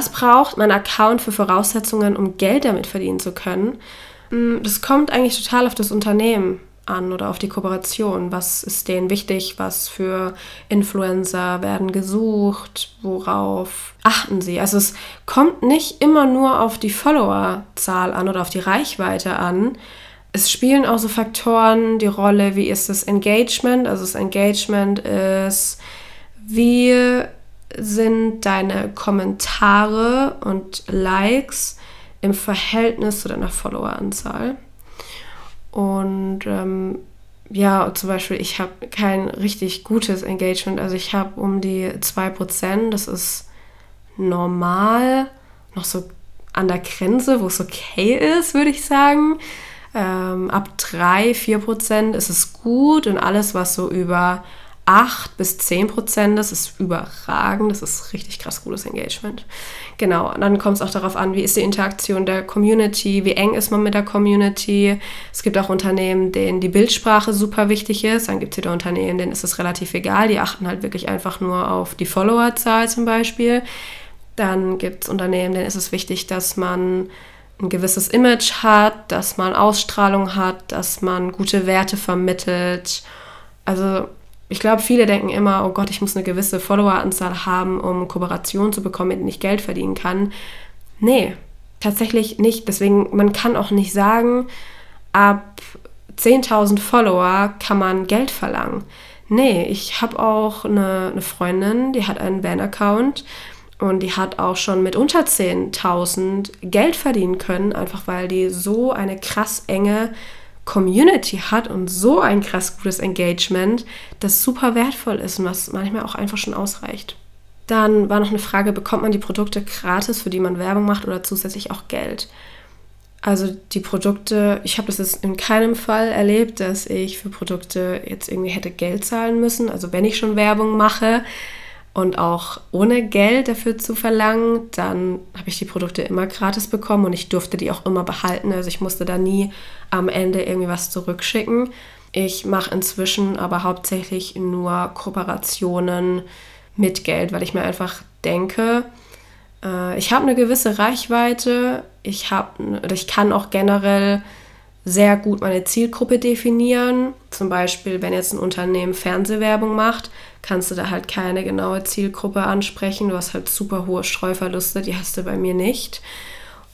Was braucht mein Account für Voraussetzungen, um Geld damit verdienen zu können? Hm, das kommt eigentlich total auf das Unternehmen an oder auf die Kooperation? Was ist denen wichtig? Was für Influencer werden gesucht? Worauf achten sie? Also es kommt nicht immer nur auf die Followerzahl an oder auf die Reichweite an. Es spielen auch so Faktoren die Rolle, wie ist das Engagement? Also das Engagement ist, wie sind deine Kommentare und Likes im Verhältnis zu deiner Followeranzahl? Und ähm, ja, zum Beispiel, ich habe kein richtig gutes Engagement. Also ich habe um die 2%, das ist normal, noch so an der Grenze, wo es okay ist, würde ich sagen. Ähm, ab 3, 4% ist es gut und alles, was so über 8 bis 10 Prozent, das ist überragend, das ist richtig krass gutes Engagement. Genau, und dann kommt es auch darauf an, wie ist die Interaktion der Community, wie eng ist man mit der Community. Es gibt auch Unternehmen, denen die Bildsprache super wichtig ist, dann gibt es wieder Unternehmen, denen ist es relativ egal, die achten halt wirklich einfach nur auf die Followerzahl zum Beispiel. Dann gibt es Unternehmen, denen ist es wichtig, dass man ein gewisses Image hat, dass man Ausstrahlung hat, dass man gute Werte vermittelt. Also ich glaube, viele denken immer, oh Gott, ich muss eine gewisse Followeranzahl haben, um Kooperation zu bekommen, mit denen ich Geld verdienen kann. Nee, tatsächlich nicht. Deswegen, man kann auch nicht sagen, ab 10.000 Follower kann man Geld verlangen. Nee, ich habe auch eine, eine Freundin, die hat einen Van-Account und die hat auch schon mit unter 10.000 Geld verdienen können, einfach weil die so eine krass enge Community hat und so ein krass gutes Engagement, das super wertvoll ist und was manchmal auch einfach schon ausreicht. Dann war noch eine Frage, bekommt man die Produkte gratis, für die man Werbung macht oder zusätzlich auch Geld? Also die Produkte, ich habe das jetzt in keinem Fall erlebt, dass ich für Produkte jetzt irgendwie hätte Geld zahlen müssen. Also wenn ich schon Werbung mache, und auch ohne Geld dafür zu verlangen, dann habe ich die Produkte immer gratis bekommen und ich durfte die auch immer behalten. Also ich musste da nie am Ende irgendwie was zurückschicken. Ich mache inzwischen aber hauptsächlich nur Kooperationen mit Geld, weil ich mir einfach denke, äh, ich habe eine gewisse Reichweite, ich, hab, ich kann auch generell sehr gut meine Zielgruppe definieren. Zum Beispiel, wenn jetzt ein Unternehmen Fernsehwerbung macht, kannst du da halt keine genaue Zielgruppe ansprechen. Du hast halt super hohe Streuverluste, die hast du bei mir nicht.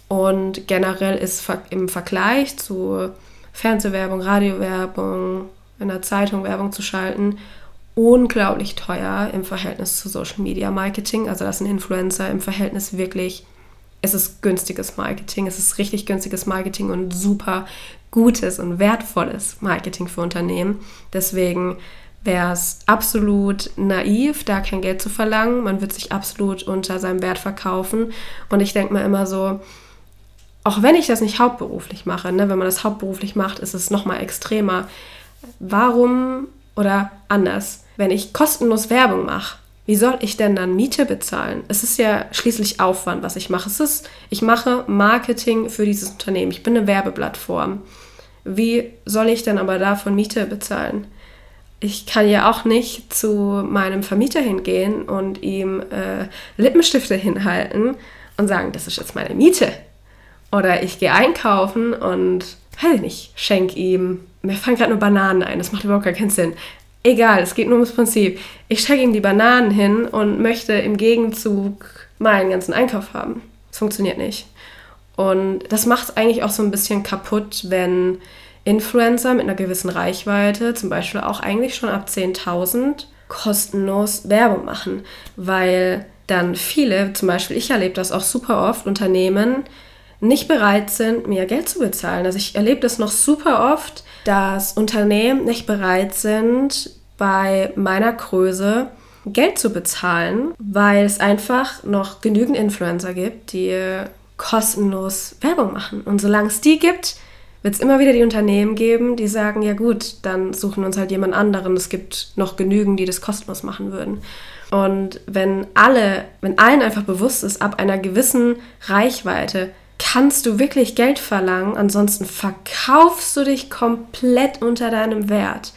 Und generell ist im Vergleich zu Fernsehwerbung, Radiowerbung, in der Zeitung Werbung zu schalten, unglaublich teuer im Verhältnis zu Social Media Marketing. Also das sind Influencer im Verhältnis wirklich es ist günstiges Marketing, es ist richtig günstiges Marketing und super gutes und wertvolles Marketing für Unternehmen. Deswegen wäre es absolut naiv, da kein Geld zu verlangen. Man wird sich absolut unter seinem Wert verkaufen. Und ich denke mir immer so, auch wenn ich das nicht hauptberuflich mache, ne, wenn man das hauptberuflich macht, ist es nochmal extremer. Warum oder anders, wenn ich kostenlos Werbung mache, wie soll ich denn dann Miete bezahlen? Es ist ja schließlich Aufwand, was ich mache. Es ist, ich mache Marketing für dieses Unternehmen. Ich bin eine Werbeplattform. Wie soll ich denn aber davon Miete bezahlen? Ich kann ja auch nicht zu meinem Vermieter hingehen und ihm äh, Lippenstifte hinhalten und sagen, das ist jetzt meine Miete. Oder ich gehe einkaufen und, weiß ich nicht, schenke ihm, mir fallen gerade nur Bananen ein, das macht überhaupt gar keinen Sinn. Egal, es geht nur ums Prinzip. Ich stecke ihm die Bananen hin und möchte im Gegenzug meinen ganzen Einkauf haben. Das funktioniert nicht. Und das macht es eigentlich auch so ein bisschen kaputt, wenn Influencer mit einer gewissen Reichweite, zum Beispiel auch eigentlich schon ab 10.000, kostenlos Werbung machen. Weil dann viele, zum Beispiel ich erlebe das auch super oft, Unternehmen nicht bereit sind, mir Geld zu bezahlen. Also ich erlebe das noch super oft, dass Unternehmen nicht bereit sind, bei meiner Größe Geld zu bezahlen, weil es einfach noch genügend Influencer gibt, die kostenlos Werbung machen. Und solange es die gibt, wird es immer wieder die Unternehmen geben, die sagen, ja gut, dann suchen wir uns halt jemand anderen. Es gibt noch genügend, die das kostenlos machen würden. Und wenn alle, wenn allen einfach bewusst ist, ab einer gewissen Reichweite kannst du wirklich Geld verlangen, ansonsten verkaufst du dich komplett unter deinem Wert.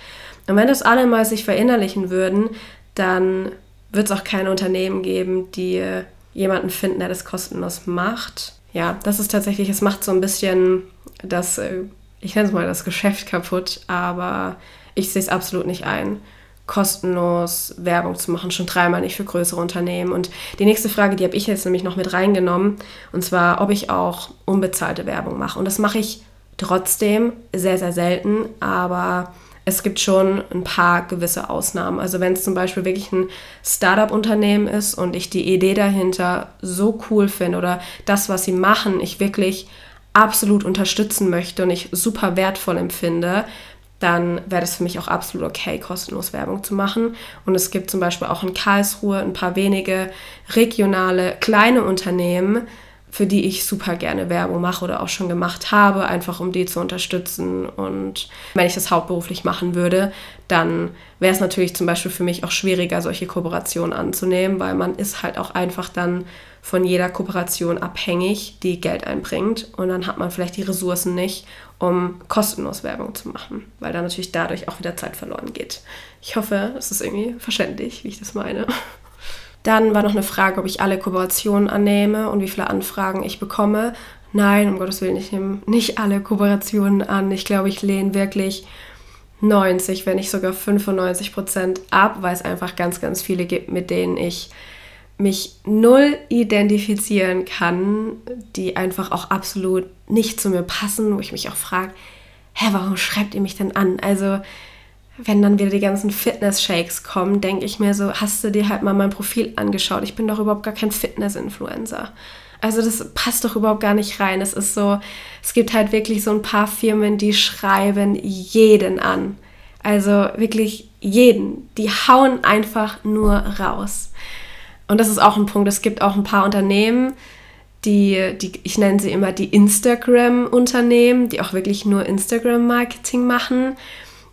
Und wenn das alle mal sich verinnerlichen würden, dann wird es auch keine Unternehmen geben, die jemanden finden, der das kostenlos macht. Ja, das ist tatsächlich, es macht so ein bisschen das, äh, ich nenne es mal das Geschäft kaputt, aber ich sehe es absolut nicht ein kostenlos Werbung zu machen, schon dreimal nicht für größere Unternehmen. Und die nächste Frage, die habe ich jetzt nämlich noch mit reingenommen, und zwar, ob ich auch unbezahlte Werbung mache. Und das mache ich trotzdem sehr, sehr selten, aber es gibt schon ein paar gewisse Ausnahmen. Also wenn es zum Beispiel wirklich ein Startup-Unternehmen ist und ich die Idee dahinter so cool finde oder das, was sie machen, ich wirklich absolut unterstützen möchte und ich super wertvoll empfinde, dann wäre das für mich auch absolut okay, kostenlos Werbung zu machen. Und es gibt zum Beispiel auch in Karlsruhe ein paar wenige regionale kleine Unternehmen, für die ich super gerne Werbung mache oder auch schon gemacht habe, einfach um die zu unterstützen. Und wenn ich das hauptberuflich machen würde, dann wäre es natürlich zum Beispiel für mich auch schwieriger, solche Kooperationen anzunehmen, weil man ist halt auch einfach dann von jeder Kooperation abhängig, die Geld einbringt. Und dann hat man vielleicht die Ressourcen nicht, um kostenlos Werbung zu machen, weil dann natürlich dadurch auch wieder Zeit verloren geht. Ich hoffe, es ist irgendwie verständlich, wie ich das meine. Dann war noch eine Frage, ob ich alle Kooperationen annehme und wie viele Anfragen ich bekomme. Nein, um Gottes Willen, ich nehme nicht alle Kooperationen an. Ich glaube, ich lehne wirklich 90, wenn nicht sogar 95 Prozent ab, weil es einfach ganz, ganz viele gibt, mit denen ich mich null identifizieren kann, die einfach auch absolut nicht zu mir passen, wo ich mich auch frage, hä, warum schreibt ihr mich denn an? Also, wenn dann wieder die ganzen Fitness-Shakes kommen, denke ich mir so, hast du dir halt mal mein Profil angeschaut? Ich bin doch überhaupt gar kein Fitness-Influencer. Also das passt doch überhaupt gar nicht rein. Es ist so, es gibt halt wirklich so ein paar Firmen, die schreiben jeden an. Also wirklich jeden. Die hauen einfach nur raus. Und das ist auch ein Punkt. Es gibt auch ein paar Unternehmen, die, die ich nenne sie immer die Instagram-Unternehmen, die auch wirklich nur Instagram-Marketing machen.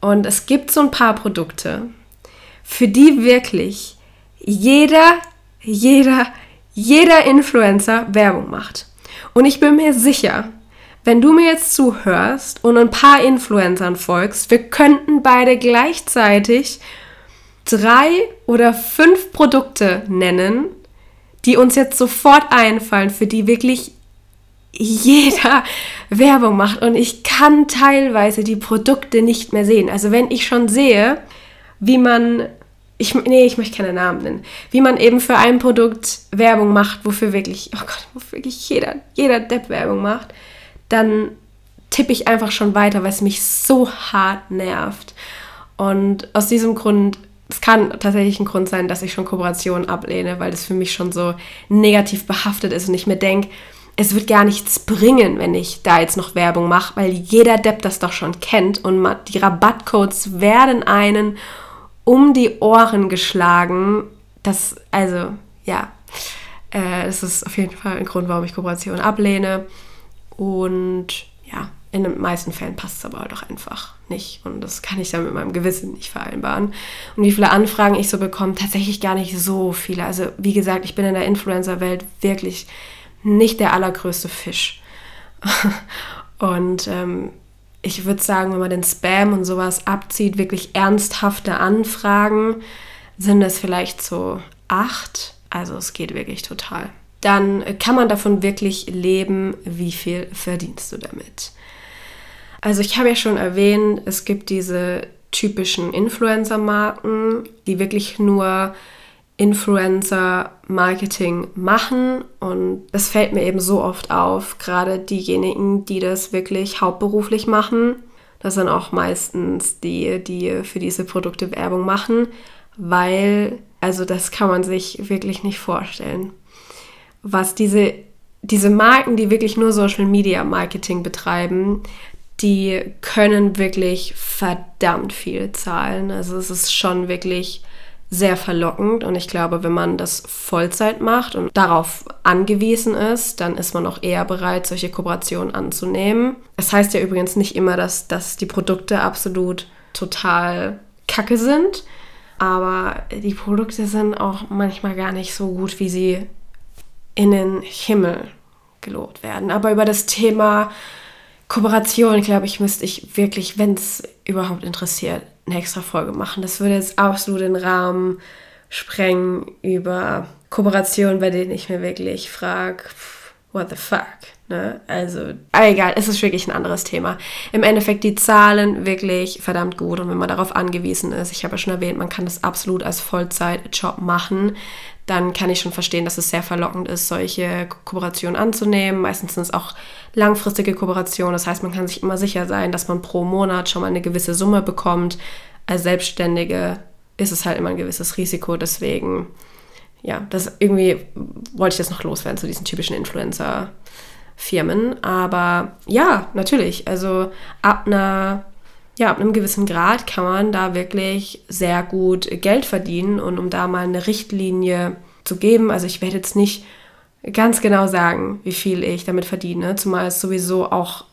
Und es gibt so ein paar Produkte, für die wirklich jeder, jeder, jeder Influencer Werbung macht. Und ich bin mir sicher, wenn du mir jetzt zuhörst und ein paar Influencern folgst, wir könnten beide gleichzeitig drei oder fünf Produkte nennen, die uns jetzt sofort einfallen, für die wirklich jeder Werbung macht. Und ich kann teilweise die Produkte nicht mehr sehen. Also wenn ich schon sehe, wie man, ich, nee, ich möchte keine Namen nennen, wie man eben für ein Produkt Werbung macht, wofür wirklich, oh Gott, wofür wirklich jeder, jeder Depp Werbung macht, dann tippe ich einfach schon weiter, weil es mich so hart nervt. Und aus diesem Grund es kann tatsächlich ein Grund sein, dass ich schon Kooperationen ablehne, weil das für mich schon so negativ behaftet ist und ich mir denke, es wird gar nichts bringen, wenn ich da jetzt noch Werbung mache, weil jeder Depp das doch schon kennt und die Rabattcodes werden einen um die Ohren geschlagen. Das, also, ja, äh, das ist auf jeden Fall ein Grund, warum ich Kooperationen ablehne. Und in den meisten Fällen passt es aber halt auch einfach nicht. Und das kann ich dann mit meinem Gewissen nicht vereinbaren. Und wie viele Anfragen ich so bekomme, tatsächlich gar nicht so viele. Also wie gesagt, ich bin in der Influencer-Welt wirklich nicht der allergrößte Fisch. und ähm, ich würde sagen, wenn man den Spam und sowas abzieht, wirklich ernsthafte Anfragen, sind es vielleicht so acht. Also es geht wirklich total. Dann kann man davon wirklich leben, wie viel verdienst du damit. Also ich habe ja schon erwähnt, es gibt diese typischen Influencer-Marken, die wirklich nur Influencer-Marketing machen. Und das fällt mir eben so oft auf, gerade diejenigen, die das wirklich hauptberuflich machen. Das sind auch meistens die, die für diese Produkte Werbung machen, weil, also das kann man sich wirklich nicht vorstellen. Was diese, diese Marken, die wirklich nur Social Media Marketing betreiben, die können wirklich verdammt viel zahlen. Also es ist schon wirklich sehr verlockend und ich glaube, wenn man das Vollzeit macht und darauf angewiesen ist, dann ist man auch eher bereit, solche Kooperationen anzunehmen. Es heißt ja übrigens nicht immer, dass, dass die Produkte absolut total kacke sind, aber die Produkte sind auch manchmal gar nicht so gut, wie sie in den Himmel gelobt werden. Aber über das Thema Kooperation, glaube ich, müsste ich wirklich, wenn es überhaupt interessiert, eine extra Folge machen. Das würde jetzt absolut den Rahmen sprengen, über Kooperationen, bei denen ich mir wirklich frage, what the fuck? Ne? Also, egal, es ist wirklich ein anderes Thema. Im Endeffekt die Zahlen wirklich verdammt gut und wenn man darauf angewiesen ist, ich habe ja schon erwähnt, man kann das absolut als Vollzeitjob machen, dann kann ich schon verstehen, dass es sehr verlockend ist, solche Kooperationen anzunehmen. Meistens sind es auch langfristige Kooperationen, das heißt, man kann sich immer sicher sein, dass man pro Monat schon mal eine gewisse Summe bekommt. Als Selbstständige ist es halt immer ein gewisses Risiko, deswegen ja, das irgendwie wollte ich das noch loswerden zu diesen typischen Influencer-Firmen. Aber ja, natürlich. Also ab einer, ja, ab einem gewissen Grad kann man da wirklich sehr gut Geld verdienen. Und um da mal eine Richtlinie zu geben, also ich werde jetzt nicht ganz genau sagen, wie viel ich damit verdiene, zumal es sowieso auch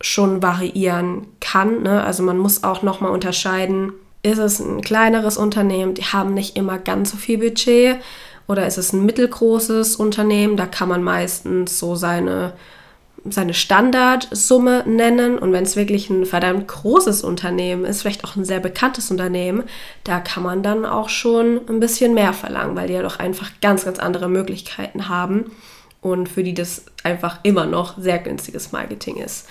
schon variieren kann. Ne? Also man muss auch nochmal unterscheiden, ist es ein kleineres Unternehmen, die haben nicht immer ganz so viel Budget oder ist es ein mittelgroßes Unternehmen? Da kann man meistens so seine, seine Standardsumme nennen. Und wenn es wirklich ein verdammt großes Unternehmen ist, vielleicht auch ein sehr bekanntes Unternehmen, da kann man dann auch schon ein bisschen mehr verlangen, weil die ja doch einfach ganz, ganz andere Möglichkeiten haben und für die das einfach immer noch sehr günstiges Marketing ist.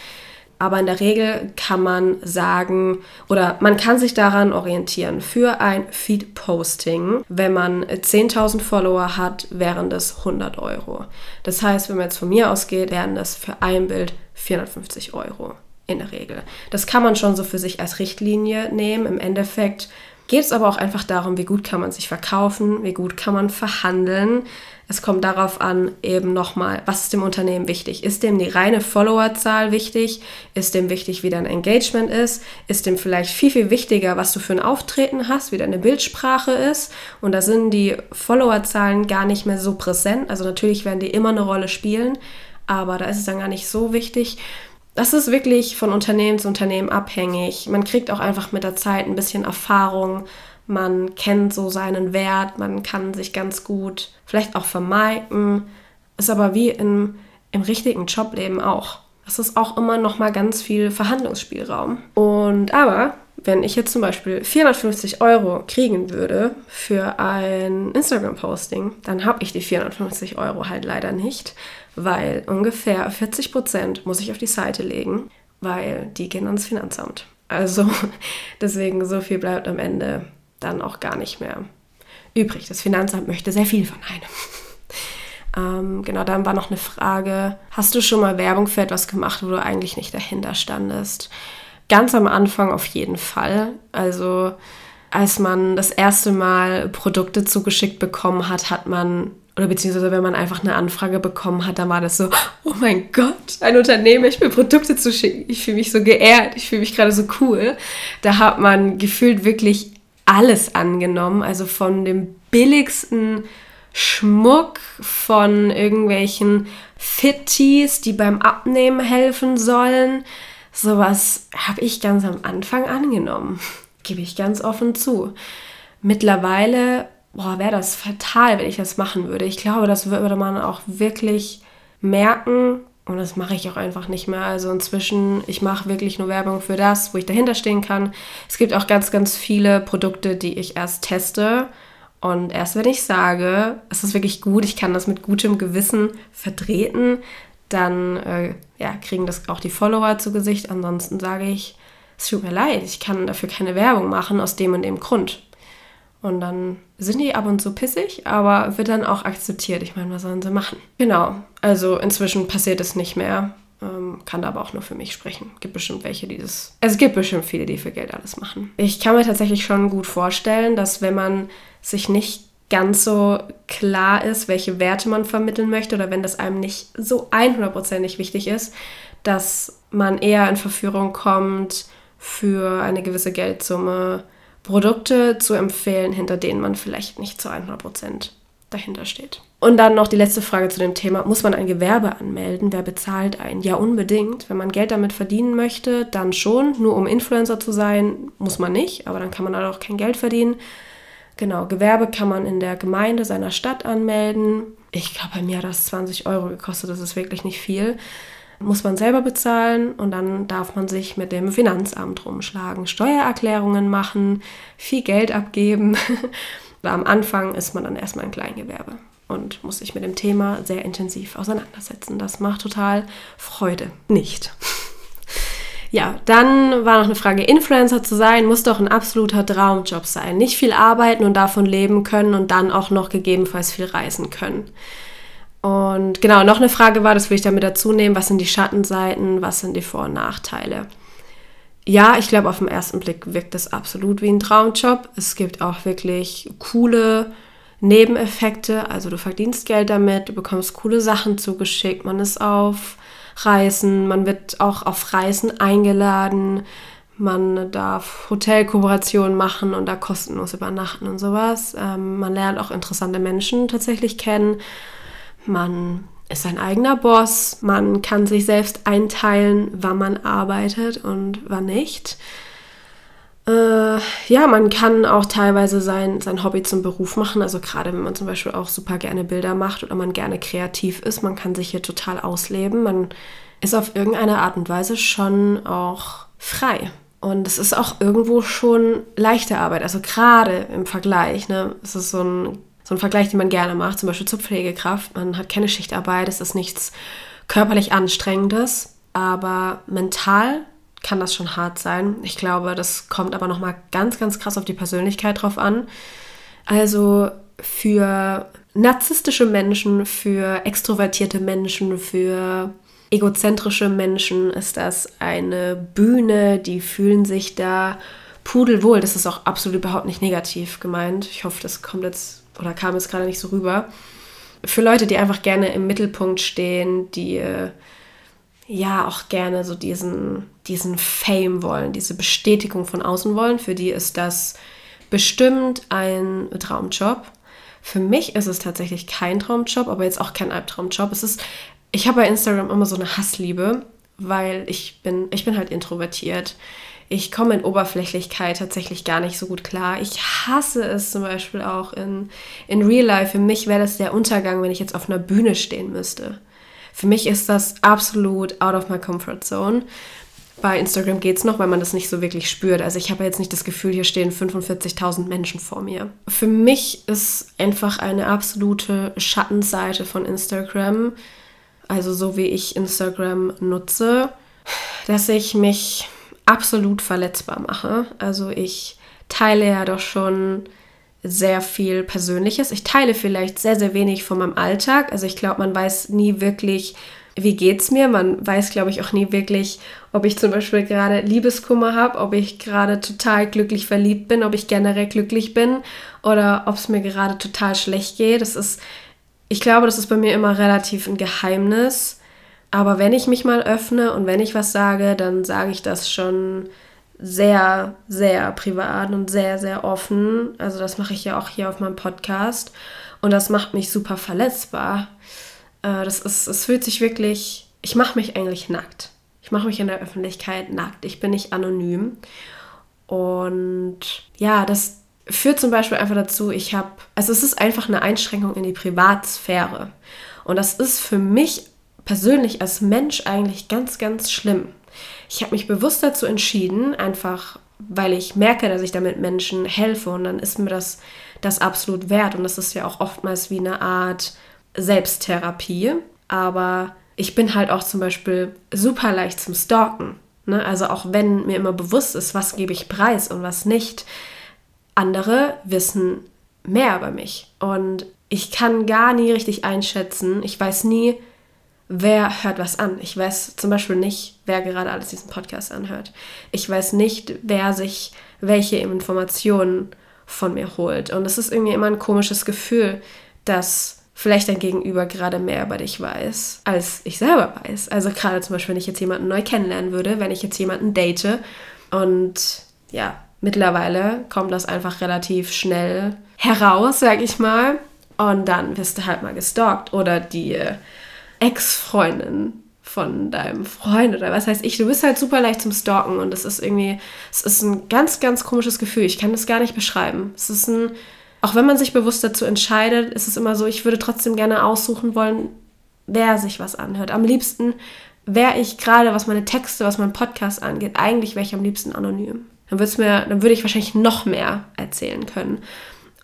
Aber in der Regel kann man sagen oder man kann sich daran orientieren. Für ein Feed-Posting, wenn man 10.000 Follower hat, wären das 100 Euro. Das heißt, wenn man jetzt von mir ausgeht, wären das für ein Bild 450 Euro in der Regel. Das kann man schon so für sich als Richtlinie nehmen. Im Endeffekt geht es aber auch einfach darum, wie gut kann man sich verkaufen, wie gut kann man verhandeln. Es kommt darauf an, eben nochmal, was ist dem Unternehmen wichtig? Ist dem die reine Followerzahl wichtig? Ist dem wichtig, wie dein Engagement ist? Ist dem vielleicht viel, viel wichtiger, was du für ein Auftreten hast, wie deine Bildsprache ist? Und da sind die Followerzahlen gar nicht mehr so präsent. Also natürlich werden die immer eine Rolle spielen, aber da ist es dann gar nicht so wichtig. Das ist wirklich von Unternehmen zu Unternehmen abhängig. Man kriegt auch einfach mit der Zeit ein bisschen Erfahrung man kennt so seinen Wert, man kann sich ganz gut vielleicht auch vermeiden. Ist aber wie im, im richtigen Jobleben auch. Das ist auch immer noch mal ganz viel Verhandlungsspielraum. Und aber, wenn ich jetzt zum Beispiel 450 Euro kriegen würde für ein Instagram-Posting, dann habe ich die 450 Euro halt leider nicht, weil ungefähr 40 Prozent muss ich auf die Seite legen, weil die gehen ans Finanzamt. Also deswegen so viel bleibt am Ende dann auch gar nicht mehr übrig. Das Finanzamt möchte sehr viel von einem. ähm, genau, dann war noch eine Frage, hast du schon mal Werbung für etwas gemacht, wo du eigentlich nicht dahinter standest? Ganz am Anfang auf jeden Fall. Also als man das erste Mal Produkte zugeschickt bekommen hat, hat man, oder beziehungsweise wenn man einfach eine Anfrage bekommen hat, dann war das so, oh mein Gott, ein Unternehmen ich mir Produkte zu schicken. Ich fühle mich so geehrt, ich fühle mich gerade so cool. Da hat man gefühlt wirklich alles angenommen, also von dem billigsten Schmuck, von irgendwelchen Fitties, die beim Abnehmen helfen sollen. Sowas habe ich ganz am Anfang angenommen, gebe ich ganz offen zu. Mittlerweile, wäre das fatal, wenn ich das machen würde. Ich glaube, das würde man auch wirklich merken, und das mache ich auch einfach nicht mehr. Also inzwischen, ich mache wirklich nur Werbung für das, wo ich dahinter stehen kann. Es gibt auch ganz, ganz viele Produkte, die ich erst teste. Und erst wenn ich sage, es ist wirklich gut, ich kann das mit gutem Gewissen vertreten, dann äh, ja, kriegen das auch die Follower zu Gesicht. Ansonsten sage ich, es tut mir leid, ich kann dafür keine Werbung machen aus dem und dem Grund. Und dann sind die ab und zu pissig, aber wird dann auch akzeptiert. Ich meine, was sollen sie machen? Genau. Also inzwischen passiert es nicht mehr. Ähm, kann da aber auch nur für mich sprechen. Gibt bestimmt welche, die das. Also es gibt bestimmt viele, die für Geld alles machen. Ich kann mir tatsächlich schon gut vorstellen, dass wenn man sich nicht ganz so klar ist, welche Werte man vermitteln möchte oder wenn das einem nicht so 100%ig wichtig ist, dass man eher in Verführung kommt, für eine gewisse Geldsumme Produkte zu empfehlen, hinter denen man vielleicht nicht zu 100% dahinter steht. Und dann noch die letzte Frage zu dem Thema, muss man ein Gewerbe anmelden? Wer bezahlt einen? Ja, unbedingt. Wenn man Geld damit verdienen möchte, dann schon. Nur um Influencer zu sein, muss man nicht, aber dann kann man halt auch kein Geld verdienen. Genau, Gewerbe kann man in der Gemeinde seiner Stadt anmelden. Ich glaube, bei mir hat das 20 Euro gekostet, das ist wirklich nicht viel muss man selber bezahlen und dann darf man sich mit dem Finanzamt rumschlagen, Steuererklärungen machen, viel Geld abgeben. Am Anfang ist man dann erstmal ein Kleingewerbe. und muss sich mit dem Thema sehr intensiv auseinandersetzen. Das macht total Freude. Nicht. Ja, dann war noch eine Frage, Influencer zu sein, muss doch ein absoluter Traumjob sein. Nicht viel arbeiten und davon leben können und dann auch noch gegebenenfalls viel reisen können. Und genau, noch eine Frage war, das will ich damit dazu nehmen, was sind die Schattenseiten, was sind die Vor- und Nachteile? Ja, ich glaube, auf den ersten Blick wirkt das absolut wie ein Traumjob. Es gibt auch wirklich coole Nebeneffekte, also du verdienst Geld damit, du bekommst coole Sachen zugeschickt, man ist auf Reisen, man wird auch auf Reisen eingeladen, man darf Hotelkooperationen machen und da kostenlos übernachten und sowas. Ähm, man lernt auch interessante Menschen tatsächlich kennen. Man ist sein eigener Boss. Man kann sich selbst einteilen, wann man arbeitet und wann nicht. Äh, ja, man kann auch teilweise sein, sein Hobby zum Beruf machen. Also gerade wenn man zum Beispiel auch super gerne Bilder macht oder man gerne kreativ ist, man kann sich hier total ausleben. Man ist auf irgendeine Art und Weise schon auch frei. Und es ist auch irgendwo schon leichte Arbeit. Also gerade im Vergleich. Ne? Es ist so ein, so ein Vergleich, den man gerne macht, zum Beispiel zur Pflegekraft. Man hat keine Schichtarbeit, es ist nichts körperlich Anstrengendes, aber mental kann das schon hart sein. Ich glaube, das kommt aber nochmal ganz, ganz krass auf die Persönlichkeit drauf an. Also für narzisstische Menschen, für extrovertierte Menschen, für egozentrische Menschen ist das eine Bühne, die fühlen sich da pudelwohl. Das ist auch absolut überhaupt nicht negativ gemeint. Ich hoffe, das kommt jetzt oder kam jetzt gerade nicht so rüber. Für Leute, die einfach gerne im Mittelpunkt stehen, die äh, ja auch gerne so diesen, diesen Fame wollen, diese Bestätigung von außen wollen. Für die ist das bestimmt ein Traumjob. Für mich ist es tatsächlich kein Traumjob, aber jetzt auch kein Albtraumjob. Es ist, ich habe bei Instagram immer so eine Hassliebe, weil ich bin, ich bin halt introvertiert. Ich komme in Oberflächlichkeit tatsächlich gar nicht so gut klar. Ich hasse es zum Beispiel auch in, in Real Life. Für mich wäre das der Untergang, wenn ich jetzt auf einer Bühne stehen müsste. Für mich ist das absolut out of my comfort zone. Bei Instagram geht es noch, weil man das nicht so wirklich spürt. Also ich habe jetzt nicht das Gefühl, hier stehen 45.000 Menschen vor mir. Für mich ist einfach eine absolute Schattenseite von Instagram, also so wie ich Instagram nutze, dass ich mich absolut verletzbar mache. Also ich teile ja doch schon sehr viel Persönliches. Ich teile vielleicht sehr, sehr wenig von meinem Alltag. Also ich glaube, man weiß nie wirklich, wie geht's mir. Man weiß, glaube ich, auch nie wirklich, ob ich zum Beispiel gerade Liebeskummer habe, ob ich gerade total glücklich verliebt bin, ob ich generell glücklich bin oder ob es mir gerade total schlecht geht. Das ist, ich glaube, das ist bei mir immer relativ ein Geheimnis. Aber wenn ich mich mal öffne und wenn ich was sage, dann sage ich das schon sehr, sehr privat und sehr, sehr offen. Also das mache ich ja auch hier auf meinem Podcast. Und das macht mich super verletzbar. Äh, das ist, es fühlt sich wirklich, ich mache mich eigentlich nackt. Ich mache mich in der Öffentlichkeit nackt. Ich bin nicht anonym. Und ja, das führt zum Beispiel einfach dazu, ich habe, also es ist einfach eine Einschränkung in die Privatsphäre. Und das ist für mich persönlich als Mensch eigentlich ganz, ganz schlimm. Ich habe mich bewusst dazu entschieden, einfach weil ich merke, dass ich damit Menschen helfe und dann ist mir das, das absolut wert. Und das ist ja auch oftmals wie eine Art Selbsttherapie. Aber ich bin halt auch zum Beispiel super leicht zum Stalken. Ne? Also auch wenn mir immer bewusst ist, was gebe ich preis und was nicht. Andere wissen mehr über mich. Und ich kann gar nie richtig einschätzen. Ich weiß nie, wer hört was an. Ich weiß zum Beispiel nicht, wer gerade alles diesen Podcast anhört. Ich weiß nicht, wer sich welche Informationen von mir holt. Und es ist irgendwie immer ein komisches Gefühl, dass vielleicht dein Gegenüber gerade mehr über dich weiß, als ich selber weiß. Also gerade zum Beispiel, wenn ich jetzt jemanden neu kennenlernen würde, wenn ich jetzt jemanden date und ja, mittlerweile kommt das einfach relativ schnell heraus, sag ich mal. Und dann wirst du halt mal gestalkt oder die Ex-Freundin von deinem Freund oder was heißt ich. Du bist halt super leicht zum Stalken und das ist irgendwie, es ist ein ganz, ganz komisches Gefühl. Ich kann das gar nicht beschreiben. Es ist ein, auch wenn man sich bewusst dazu entscheidet, ist es immer so, ich würde trotzdem gerne aussuchen wollen, wer sich was anhört. Am liebsten wäre ich gerade, was meine Texte, was meinen Podcast angeht, eigentlich wäre ich am liebsten anonym. Dann, mir, dann würde ich wahrscheinlich noch mehr erzählen können.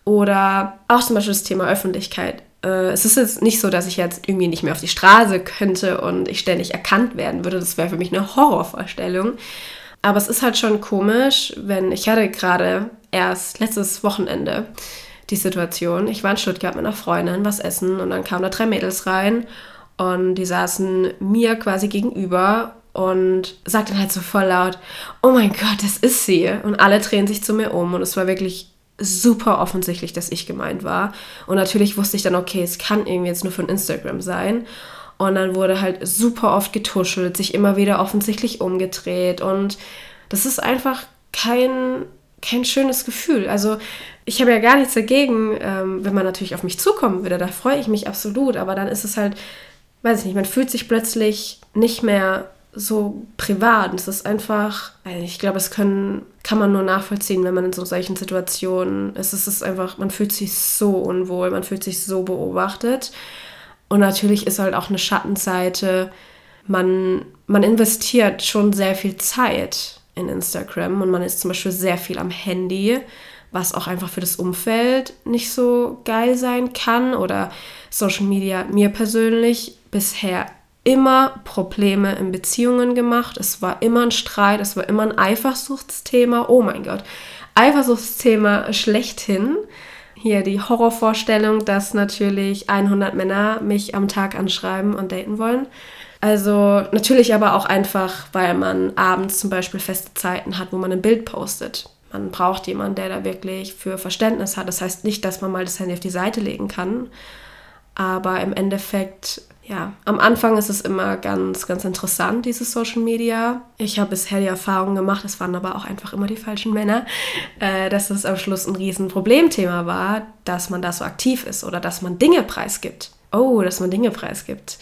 Oder auch zum Beispiel das Thema Öffentlichkeit Äh, es ist jetzt nicht so, dass ich jetzt irgendwie nicht mehr auf die Straße könnte und ich ständig erkannt werden würde. Das wäre für mich eine Horrorvorstellung. Aber es ist halt schon komisch, wenn ich hatte gerade erst letztes Wochenende die Situation. Ich war in Stuttgart mit einer Freundin, was essen und dann kamen da drei Mädels rein und die saßen mir quasi gegenüber und sagten halt so voll laut, oh mein Gott, das ist sie. Und alle drehen sich zu mir um und es war wirklich super offensichtlich, dass ich gemeint war. Und natürlich wusste ich dann, okay, es kann irgendwie jetzt nur von Instagram sein. Und dann wurde halt super oft getuschelt, sich immer wieder offensichtlich umgedreht. Und das ist einfach kein, kein schönes Gefühl. Also ich habe ja gar nichts dagegen, ähm, wenn man natürlich auf mich zukommen würde. Da freue ich mich absolut. Aber dann ist es halt, weiß ich nicht, man fühlt sich plötzlich nicht mehr so privat. Es ist einfach, ich glaube, es können, kann man nur nachvollziehen, wenn man in so solchen Situationen ist. Es ist einfach, man fühlt sich so unwohl, man fühlt sich so beobachtet. Und natürlich ist halt auch eine Schattenseite. Man, man investiert schon sehr viel Zeit in Instagram und man ist zum Beispiel sehr viel am Handy, was auch einfach für das Umfeld nicht so geil sein kann. Oder Social Media mir persönlich bisher immer Probleme in Beziehungen gemacht. Es war immer ein Streit, es war immer ein Eifersuchtsthema. Oh mein Gott, Eifersuchtsthema schlechthin. Hier die Horrorvorstellung, dass natürlich 100 Männer mich am Tag anschreiben und daten wollen. Also natürlich aber auch einfach, weil man abends zum Beispiel feste Zeiten hat, wo man ein Bild postet. Man braucht jemanden, der da wirklich für Verständnis hat. Das heißt nicht, dass man mal das Handy auf die Seite legen kann. Aber im Endeffekt ja, am Anfang ist es immer ganz, ganz interessant, dieses Social Media. Ich habe bisher die Erfahrung gemacht, es waren aber auch einfach immer die falschen Männer, äh, dass es am Schluss ein riesen Problemthema war, dass man da so aktiv ist oder dass man Dinge preisgibt. Oh, dass man Dinge preisgibt.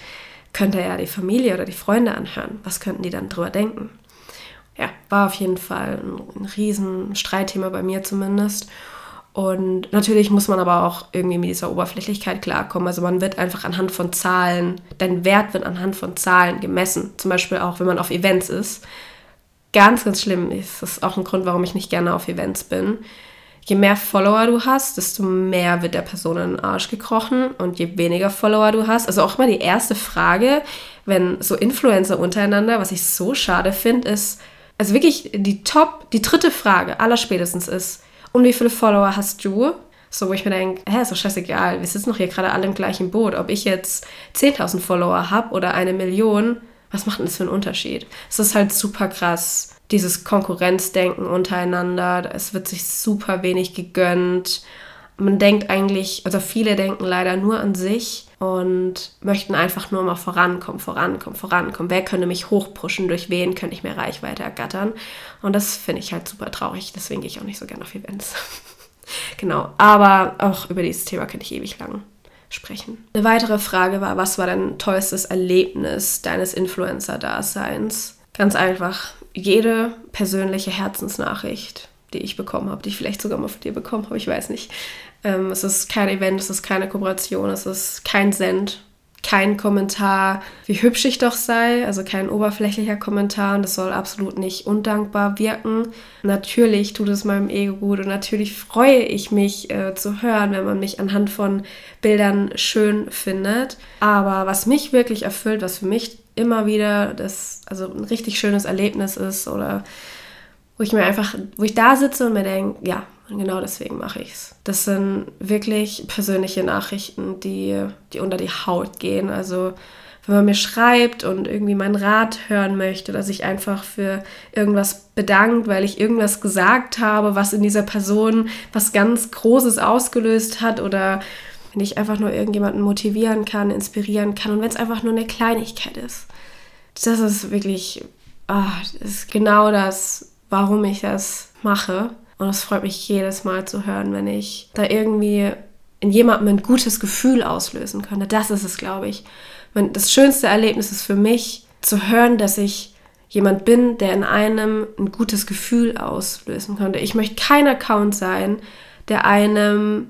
Könnte ja die Familie oder die Freunde anhören. Was könnten die dann drüber denken? Ja, war auf jeden Fall ein, ein riesen Streitthema bei mir zumindest. Und natürlich muss man aber auch irgendwie mit dieser Oberflächlichkeit klarkommen. Also man wird einfach anhand von Zahlen, dein Wert wird anhand von Zahlen gemessen. Zum Beispiel auch, wenn man auf Events ist. Ganz, ganz schlimm. Das ist auch ein Grund, warum ich nicht gerne auf Events bin. Je mehr Follower du hast, desto mehr wird der Person in den Arsch gekrochen. Und je weniger Follower du hast, also auch mal die erste Frage, wenn so Influencer untereinander, was ich so schade finde, ist, also wirklich die Top, die dritte Frage aller spätestens ist, und wie viele Follower hast du? So, wo ich mir denke, hä, ist doch scheißegal, wir sitzen doch hier gerade alle im gleichen Boot. Ob ich jetzt 10.000 Follower habe oder eine Million, was macht denn das für einen Unterschied? Es ist halt super krass, dieses Konkurrenzdenken untereinander. Es wird sich super wenig gegönnt. Man denkt eigentlich, also viele denken leider nur an sich und möchten einfach nur mal vorankommen, vorankommen, vorankommen. Wer könnte mich hochpushen? Durch wen könnte ich mehr Reichweite ergattern? Und das finde ich halt super traurig. Deswegen gehe ich auch nicht so gerne auf Events. genau. Aber auch über dieses Thema könnte ich ewig lang sprechen. Eine weitere Frage war, was war dein tollstes Erlebnis deines Influencer-Daseins? Ganz einfach, jede persönliche Herzensnachricht, die ich bekommen habe, die ich vielleicht sogar mal von dir bekommen habe, ich weiß nicht, ähm, es ist kein Event, es ist keine Kooperation, es ist kein Send, kein Kommentar, wie hübsch ich doch sei, also kein oberflächlicher Kommentar und das soll absolut nicht undankbar wirken. Natürlich tut es meinem Ego gut und natürlich freue ich mich äh, zu hören, wenn man mich anhand von Bildern schön findet. Aber was mich wirklich erfüllt, was für mich immer wieder das, also ein richtig schönes Erlebnis ist oder wo ich mir einfach, wo ich da sitze und mir denke, ja, genau deswegen mache ich es. Das sind wirklich persönliche Nachrichten, die, die unter die Haut gehen. Also wenn man mir schreibt und irgendwie meinen Rat hören möchte oder sich einfach für irgendwas bedankt, weil ich irgendwas gesagt habe, was in dieser Person was ganz Großes ausgelöst hat oder wenn ich einfach nur irgendjemanden motivieren kann, inspirieren kann und wenn es einfach nur eine Kleinigkeit ist. Das ist wirklich, ah, das ist genau das, warum ich das mache. Und es freut mich jedes Mal zu hören, wenn ich da irgendwie in jemandem ein gutes Gefühl auslösen könnte. Das ist es, glaube ich. Das schönste Erlebnis ist für mich zu hören, dass ich jemand bin, der in einem ein gutes Gefühl auslösen könnte. Ich möchte kein Account sein, der einem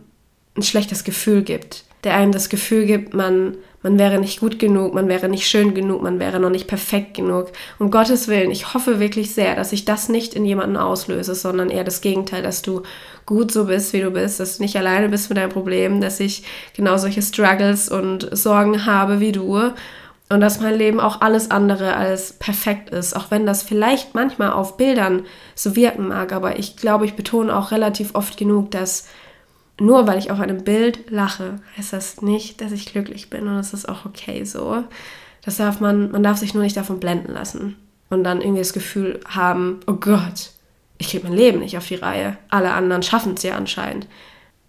ein schlechtes Gefühl gibt, der einem das Gefühl gibt, man, man wäre nicht gut genug, man wäre nicht schön genug, man wäre noch nicht perfekt genug. Um Gottes Willen, ich hoffe wirklich sehr, dass ich das nicht in jemanden auslöse, sondern eher das Gegenteil, dass du gut so bist, wie du bist, dass du nicht alleine bist mit deinem Problem, dass ich genau solche Struggles und Sorgen habe wie du und dass mein Leben auch alles andere als perfekt ist, auch wenn das vielleicht manchmal auf Bildern so wirken mag, aber ich glaube, ich betone auch relativ oft genug, dass nur weil ich auf einem Bild lache, heißt das nicht, dass ich glücklich bin und das ist auch okay so. Das darf man, man darf sich nur nicht davon blenden lassen und dann irgendwie das Gefühl haben, oh Gott, ich kriege mein Leben nicht auf die Reihe. Alle anderen schaffen es ja anscheinend.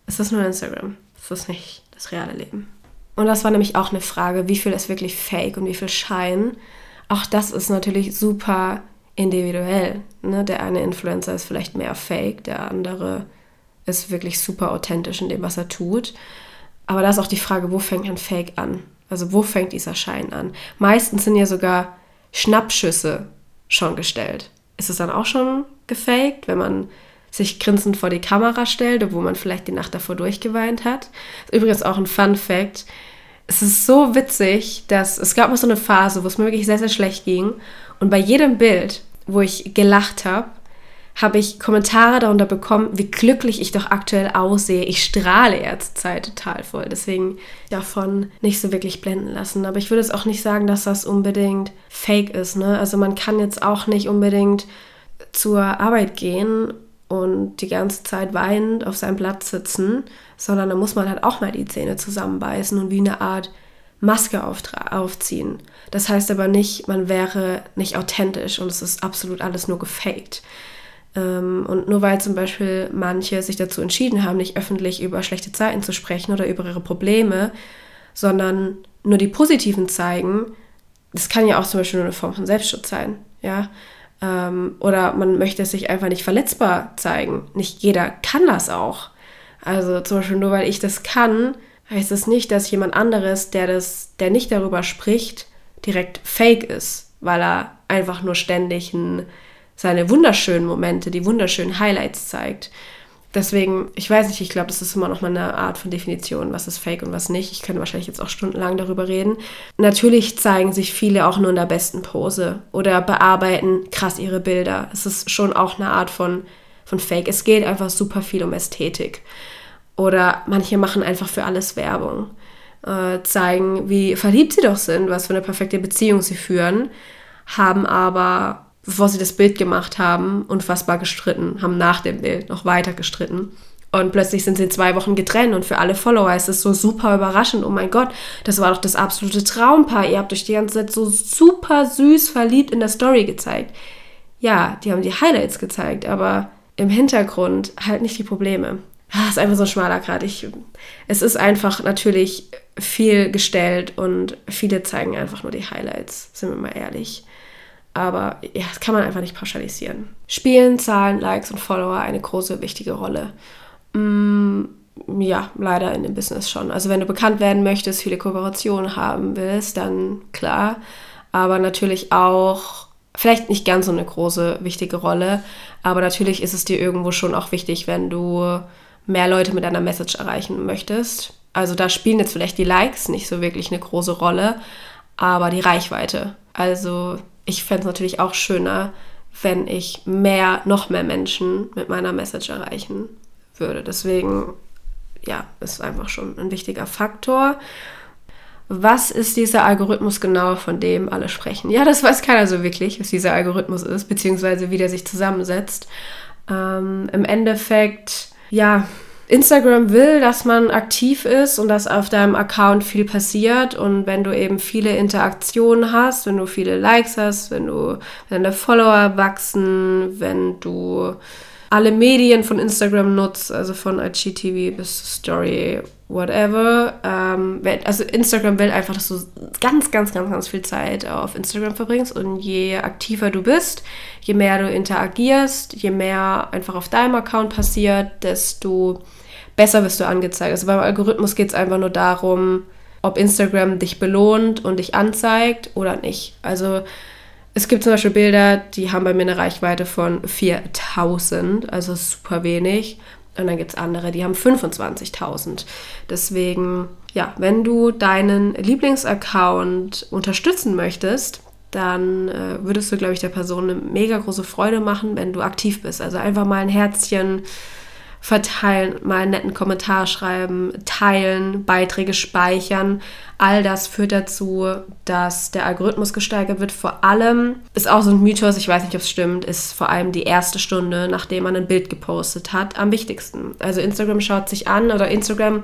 Es ist nur Instagram. Es ist nicht das reale Leben. Und das war nämlich auch eine Frage, wie viel ist wirklich Fake und wie viel Schein. Auch das ist natürlich super individuell. Ne? Der eine Influencer ist vielleicht mehr Fake, der andere ist wirklich super authentisch in dem, was er tut. Aber da ist auch die Frage, wo fängt ein Fake an? Also wo fängt dieser Schein an? Meistens sind ja sogar Schnappschüsse schon gestellt. Ist es dann auch schon gefaked, wenn man sich grinsend vor die Kamera stellt, obwohl man vielleicht die Nacht davor durchgeweint hat? Übrigens auch ein Fun Fact. Es ist so witzig, dass es gab mal so eine Phase, wo es mir wirklich sehr, sehr schlecht ging. Und bei jedem Bild, wo ich gelacht habe, habe ich Kommentare darunter bekommen, wie glücklich ich doch aktuell aussehe. Ich strahle jetzt Zeit total voll. Deswegen davon nicht so wirklich blenden lassen. Aber ich würde es auch nicht sagen, dass das unbedingt fake ist. Ne? Also man kann jetzt auch nicht unbedingt zur Arbeit gehen und die ganze Zeit weinend auf seinem Platz sitzen, sondern da muss man halt auch mal die Zähne zusammenbeißen und wie eine Art Maske aufziehen. Das heißt aber nicht, man wäre nicht authentisch und es ist absolut alles nur gefaked. Ähm, und nur weil zum Beispiel manche sich dazu entschieden haben, nicht öffentlich über schlechte Zeiten zu sprechen oder über ihre Probleme, sondern nur die positiven zeigen, das kann ja auch zum Beispiel nur eine Form von Selbstschutz sein. Ja? Ähm, oder man möchte sich einfach nicht verletzbar zeigen. Nicht jeder kann das auch. Also zum Beispiel nur weil ich das kann, heißt es das nicht, dass jemand anderes, der das, der nicht darüber spricht, direkt fake ist, weil er einfach nur ständig ein seine wunderschönen Momente, die wunderschönen Highlights zeigt. Deswegen, ich weiß nicht, ich glaube, das ist immer noch mal eine Art von Definition, was ist fake und was nicht. Ich könnte wahrscheinlich jetzt auch stundenlang darüber reden. Natürlich zeigen sich viele auch nur in der besten Pose oder bearbeiten krass ihre Bilder. Es ist schon auch eine Art von, von Fake. Es geht einfach super viel um Ästhetik. Oder manche machen einfach für alles Werbung. Äh, zeigen, wie verliebt sie doch sind, was für eine perfekte Beziehung sie führen, haben aber bevor sie das Bild gemacht haben, unfassbar gestritten, haben nach dem Bild noch weiter gestritten. Und plötzlich sind sie zwei Wochen getrennt und für alle Follower ist es so super überraschend. Oh mein Gott, das war doch das absolute Traumpaar. Ihr habt euch die ganze Zeit so super süß verliebt in der Story gezeigt. Ja, die haben die Highlights gezeigt, aber im Hintergrund halt nicht die Probleme. Das ah, ist einfach so ein schmaler Grad. Ich, es ist einfach natürlich viel gestellt und viele zeigen einfach nur die Highlights, sind wir mal ehrlich. Aber ja, das kann man einfach nicht pauschalisieren. Spielen Zahlen, Likes und Follower eine große, wichtige Rolle. Mm, ja, leider in dem Business schon. Also wenn du bekannt werden möchtest, viele Kooperationen haben willst, dann klar. Aber natürlich auch, vielleicht nicht ganz so eine große, wichtige Rolle, aber natürlich ist es dir irgendwo schon auch wichtig, wenn du mehr Leute mit deiner Message erreichen möchtest. Also da spielen jetzt vielleicht die Likes nicht so wirklich eine große Rolle, aber die Reichweite. Also ich fände es natürlich auch schöner, wenn ich mehr, noch mehr Menschen mit meiner Message erreichen würde. Deswegen, ja, ist einfach schon ein wichtiger Faktor. Was ist dieser Algorithmus genau, von dem alle sprechen? Ja, das weiß keiner so wirklich, was dieser Algorithmus ist, beziehungsweise wie der sich zusammensetzt. Ähm, Im Endeffekt, ja, Instagram will, dass man aktiv ist und dass auf deinem Account viel passiert und wenn du eben viele Interaktionen hast, wenn du viele Likes hast, wenn du wenn deine Follower wachsen, wenn du alle Medien von Instagram nutzt, also von IGTV bis Story, whatever. Ähm, also Instagram will einfach, dass du ganz, ganz, ganz, ganz viel Zeit auf Instagram verbringst und je aktiver du bist, je mehr du interagierst, je mehr einfach auf deinem Account passiert, desto besser wirst du angezeigt. Also beim Algorithmus geht es einfach nur darum, ob Instagram dich belohnt und dich anzeigt oder nicht. Also es gibt zum Beispiel Bilder, die haben bei mir eine Reichweite von 4000, also super wenig. Und dann gibt es andere, die haben 25.000. Deswegen, ja, wenn du deinen Lieblingsaccount unterstützen möchtest, dann äh, würdest du, glaube ich, der Person eine mega große Freude machen, wenn du aktiv bist. Also einfach mal ein Herzchen verteilen, mal einen netten Kommentar schreiben, teilen, Beiträge speichern. All das führt dazu, dass der Algorithmus gesteigert wird. Vor allem ist auch so ein Mythos, ich weiß nicht, ob es stimmt, ist vor allem die erste Stunde, nachdem man ein Bild gepostet hat, am wichtigsten. Also Instagram schaut sich an oder Instagram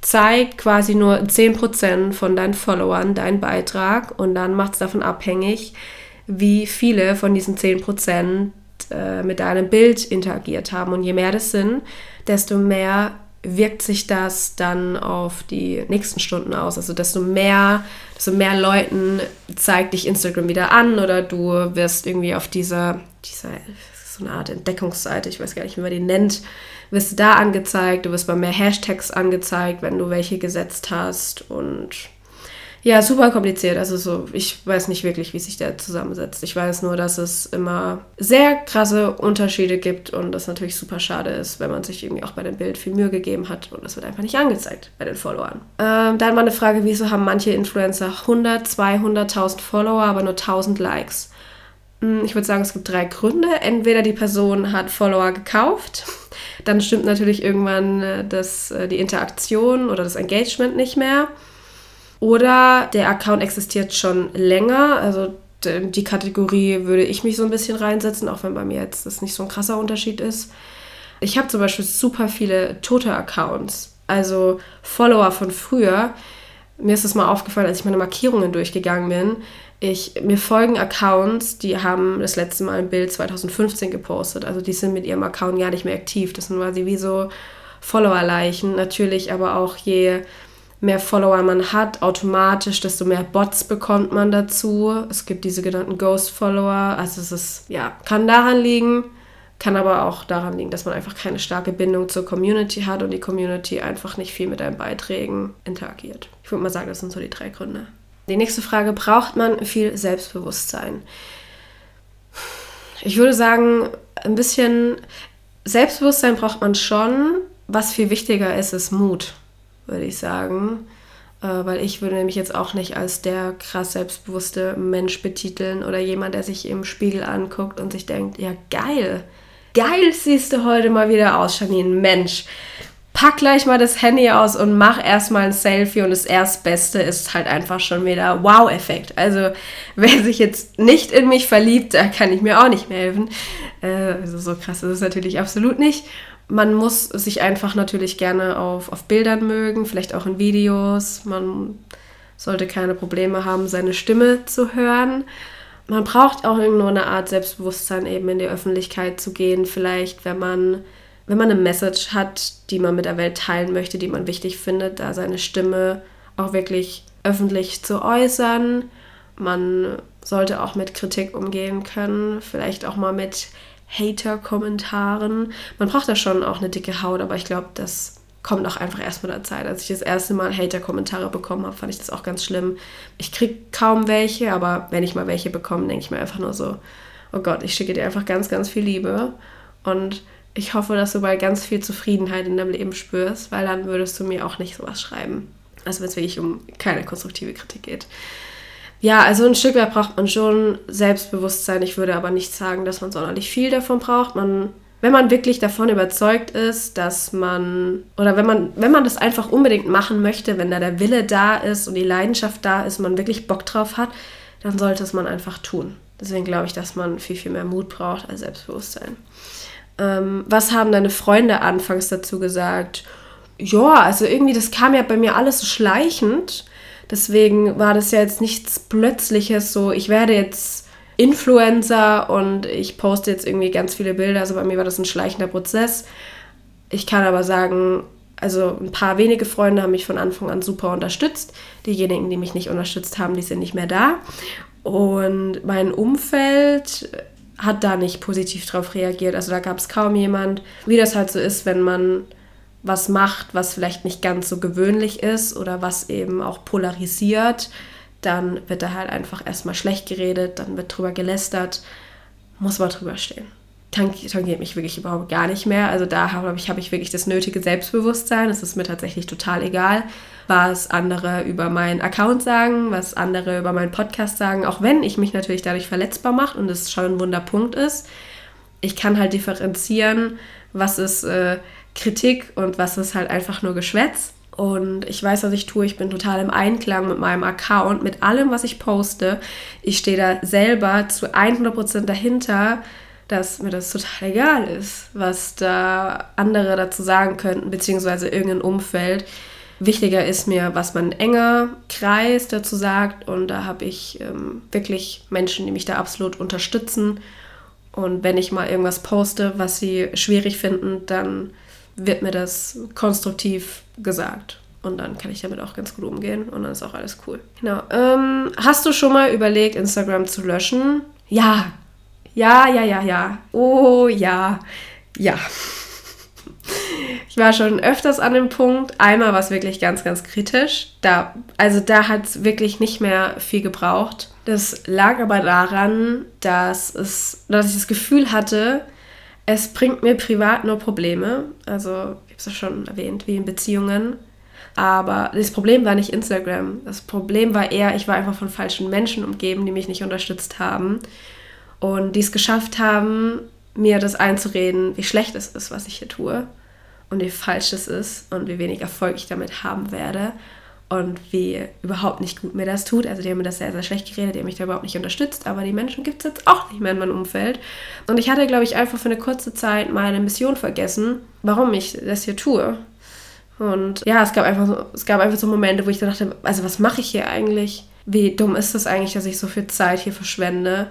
zeigt quasi nur 10% von deinen Followern deinen Beitrag und dann macht es davon abhängig, wie viele von diesen 10% äh, mit deinem Bild interagiert haben. Und je mehr das sind, desto mehr wirkt sich das dann auf die nächsten Stunden aus. Also desto mehr, desto mehr Leuten zeigt dich Instagram wieder an oder du wirst irgendwie auf dieser, dieser so eine Art Entdeckungsseite, ich weiß gar nicht, wie man die nennt, wirst du da angezeigt, du wirst bei mehr Hashtags angezeigt, wenn du welche gesetzt hast und ja, super kompliziert. Also so, ich weiß nicht wirklich, wie sich der zusammensetzt. Ich weiß nur, dass es immer sehr krasse Unterschiede gibt und das natürlich super schade ist, wenn man sich irgendwie auch bei dem Bild viel Mühe gegeben hat und das wird einfach nicht angezeigt bei den Followern. Ähm, dann mal eine Frage, wieso haben manche Influencer 100, 200.000 Follower, aber nur 1000 Likes? Hm, ich würde sagen, es gibt drei Gründe. Entweder die Person hat Follower gekauft, dann stimmt natürlich irgendwann äh, das, äh, die Interaktion oder das Engagement nicht mehr. Oder der Account existiert schon länger, also die Kategorie würde ich mich so ein bisschen reinsetzen, auch wenn bei mir jetzt das nicht so ein krasser Unterschied ist. Ich habe zum Beispiel super viele tote Accounts, also Follower von früher. Mir ist das mal aufgefallen, als ich meine Markierungen durchgegangen bin. Ich, mir folgen Accounts, die haben das letzte Mal ein Bild 2015 gepostet. Also die sind mit ihrem Account gar nicht mehr aktiv. Das sind quasi wie so Follower-Leichen. Natürlich aber auch je mehr Follower man hat, automatisch, desto mehr Bots bekommt man dazu. Es gibt diese genannten Ghost-Follower. Also es ist, ja, kann daran liegen, kann aber auch daran liegen, dass man einfach keine starke Bindung zur Community hat und die Community einfach nicht viel mit deinen Beiträgen interagiert. Ich würde mal sagen, das sind so die drei Gründe. Die nächste Frage, braucht man viel Selbstbewusstsein? Ich würde sagen, ein bisschen Selbstbewusstsein braucht man schon. Was viel wichtiger ist, ist Mut würde ich sagen. Äh, weil ich würde nämlich jetzt auch nicht als der krass selbstbewusste Mensch betiteln oder jemand, der sich im Spiegel anguckt und sich denkt, ja geil, geil siehst du heute mal wieder aus, Janine, Mensch. Pack gleich mal das Handy aus und mach erstmal ein Selfie und das Erstbeste ist halt einfach schon wieder Wow-Effekt. Also wer sich jetzt nicht in mich verliebt, da kann ich mir auch nicht mehr helfen. Äh, also so krass ist es natürlich absolut nicht man muss sich einfach natürlich gerne auf, auf Bildern mögen, vielleicht auch in Videos. Man sollte keine Probleme haben, seine Stimme zu hören. Man braucht auch nur eine Art Selbstbewusstsein, eben in die Öffentlichkeit zu gehen. Vielleicht, wenn man, wenn man eine Message hat, die man mit der Welt teilen möchte, die man wichtig findet, da seine Stimme auch wirklich öffentlich zu äußern. Man sollte auch mit Kritik umgehen können, vielleicht auch mal mit Hater-Kommentaren. Man braucht da schon auch eine dicke Haut, aber ich glaube, das kommt auch einfach erst mit der Zeit. Als ich das erste Mal Hater-Kommentare bekommen habe, fand ich das auch ganz schlimm. Ich kriege kaum welche, aber wenn ich mal welche bekomme, denke ich mir einfach nur so, oh Gott, ich schicke dir einfach ganz, ganz viel Liebe und ich hoffe, dass du bald ganz viel Zufriedenheit in deinem Leben spürst, weil dann würdest du mir auch nicht sowas schreiben. Also wenn es wirklich um keine konstruktive Kritik geht ja, also ein Stück weit braucht man schon Selbstbewusstsein. Ich würde aber nicht sagen, dass man sonderlich viel davon braucht. Man, wenn man wirklich davon überzeugt ist, dass man, oder wenn man, wenn man das einfach unbedingt machen möchte, wenn da der Wille da ist und die Leidenschaft da ist man wirklich Bock drauf hat, dann sollte es man einfach tun. Deswegen glaube ich, dass man viel, viel mehr Mut braucht als Selbstbewusstsein. Ähm, was haben deine Freunde anfangs dazu gesagt? Ja, also irgendwie, das kam ja bei mir alles so schleichend. Deswegen war das ja jetzt nichts Plötzliches, so ich werde jetzt Influencer und ich poste jetzt irgendwie ganz viele Bilder. Also bei mir war das ein schleichender Prozess. Ich kann aber sagen, also ein paar wenige Freunde haben mich von Anfang an super unterstützt. Diejenigen, die mich nicht unterstützt haben, die sind nicht mehr da. Und mein Umfeld hat da nicht positiv drauf reagiert. Also da gab es kaum jemand, wie das halt so ist, wenn man was macht, was vielleicht nicht ganz so gewöhnlich ist oder was eben auch polarisiert, dann wird da halt einfach erstmal schlecht geredet, dann wird drüber gelästert, muss man drüber stehen. tangiert mich wirklich überhaupt gar nicht mehr. Also da habe ich, hab ich wirklich das nötige Selbstbewusstsein. Es ist mir tatsächlich total egal, was andere über meinen Account sagen, was andere über meinen Podcast sagen, auch wenn ich mich natürlich dadurch verletzbar mache und es schon ein Wunderpunkt ist. Ich kann halt differenzieren, was ist äh, Kritik und was ist halt einfach nur Geschwätz. Und ich weiß, was ich tue. Ich bin total im Einklang mit meinem Account, mit allem, was ich poste. Ich stehe da selber zu 100% dahinter, dass mir das total egal ist, was da andere dazu sagen könnten, beziehungsweise irgendein Umfeld. Wichtiger ist mir, was mein enger Kreis dazu sagt. Und da habe ich ähm, wirklich Menschen, die mich da absolut unterstützen. Und wenn ich mal irgendwas poste, was sie schwierig finden, dann wird mir das konstruktiv gesagt. Und dann kann ich damit auch ganz gut umgehen und dann ist auch alles cool. Genau. Ähm, hast du schon mal überlegt, Instagram zu löschen? Ja. Ja, ja, ja, ja. Oh ja. Ja. Ich war schon öfters an dem Punkt. Einmal war es wirklich ganz, ganz kritisch. Da, also da hat es wirklich nicht mehr viel gebraucht. Das lag aber daran, dass, es, dass ich das Gefühl hatte, es bringt mir privat nur Probleme. Also, ich habe es ja schon erwähnt, wie in Beziehungen. Aber das Problem war nicht Instagram. Das Problem war eher, ich war einfach von falschen Menschen umgeben, die mich nicht unterstützt haben. Und die es geschafft haben, mir das einzureden, wie schlecht es ist, was ich hier tue. Und wie falsch es ist und wie wenig Erfolg ich damit haben werde und wie überhaupt nicht gut mir das tut. Also die haben mir das sehr, sehr schlecht geredet, die haben mich da überhaupt nicht unterstützt, aber die Menschen gibt es jetzt auch nicht mehr in meinem Umfeld. Und ich hatte, glaube ich, einfach für eine kurze Zeit meine Mission vergessen, warum ich das hier tue. Und ja, es gab einfach so, es gab einfach so Momente, wo ich dachte, also was mache ich hier eigentlich? Wie dumm ist das eigentlich, dass ich so viel Zeit hier verschwende?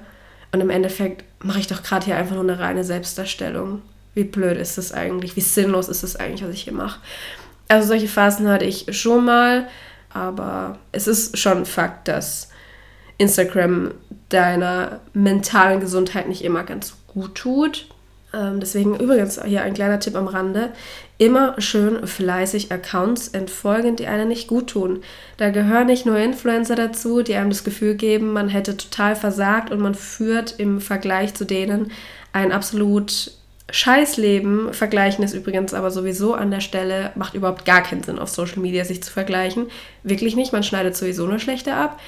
Und im Endeffekt mache ich doch gerade hier einfach nur eine reine Selbstdarstellung. Wie blöd ist das eigentlich? Wie sinnlos ist das eigentlich, was ich hier mache? Also solche Phasen hatte ich schon mal, aber es ist schon ein Fakt, dass Instagram deiner mentalen Gesundheit nicht immer ganz gut tut. Ähm, deswegen übrigens hier ein kleiner Tipp am Rande. Immer schön fleißig Accounts entfolgen, die einem nicht gut tun. Da gehören nicht nur Influencer dazu, die einem das Gefühl geben, man hätte total versagt und man führt im Vergleich zu denen ein absolut Scheißleben vergleichen ist übrigens aber sowieso an der Stelle, macht überhaupt gar keinen Sinn, auf Social Media sich zu vergleichen. Wirklich nicht, man schneidet sowieso nur schlechter ab.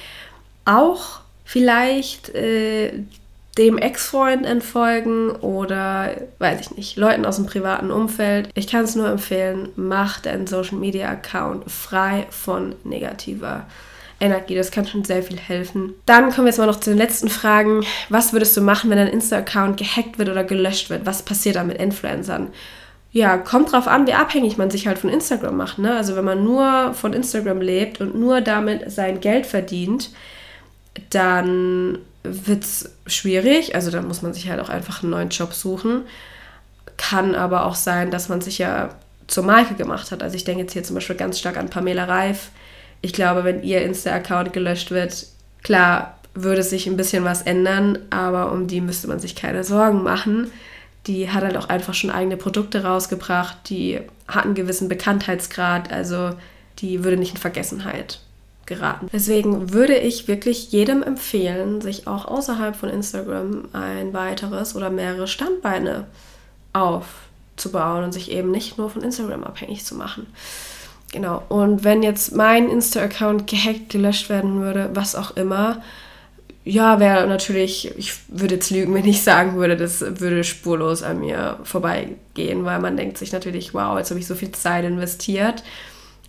Auch vielleicht äh, dem Ex-Freund entfolgen oder, weiß ich nicht, Leuten aus dem privaten Umfeld. Ich kann es nur empfehlen, mach deinen Social Media Account frei von negativer Energie. Das kann schon sehr viel helfen. Dann kommen wir jetzt mal noch zu den letzten Fragen. Was würdest du machen, wenn dein Insta-Account gehackt wird oder gelöscht wird? Was passiert da mit Influencern? Ja, kommt drauf an, wie abhängig man sich halt von Instagram macht. Ne? Also wenn man nur von Instagram lebt und nur damit sein Geld verdient, dann wird es schwierig. Also dann muss man sich halt auch einfach einen neuen Job suchen. Kann aber auch sein, dass man sich ja zur Marke gemacht hat. Also ich denke jetzt hier zum Beispiel ganz stark an Pamela Reif, ich glaube, wenn ihr Insta-Account gelöscht wird, klar würde sich ein bisschen was ändern, aber um die müsste man sich keine Sorgen machen. Die hat halt auch einfach schon eigene Produkte rausgebracht, die hat einen gewissen Bekanntheitsgrad, also die würde nicht in Vergessenheit geraten. Deswegen würde ich wirklich jedem empfehlen, sich auch außerhalb von Instagram ein weiteres oder mehrere Standbeine aufzubauen und sich eben nicht nur von Instagram abhängig zu machen. Genau. Und wenn jetzt mein Insta-Account gehackt, gelöscht werden würde, was auch immer, ja, wäre natürlich, ich würde jetzt lügen, wenn ich sagen würde, das würde spurlos an mir vorbeigehen, weil man denkt sich natürlich, wow, jetzt habe ich so viel Zeit investiert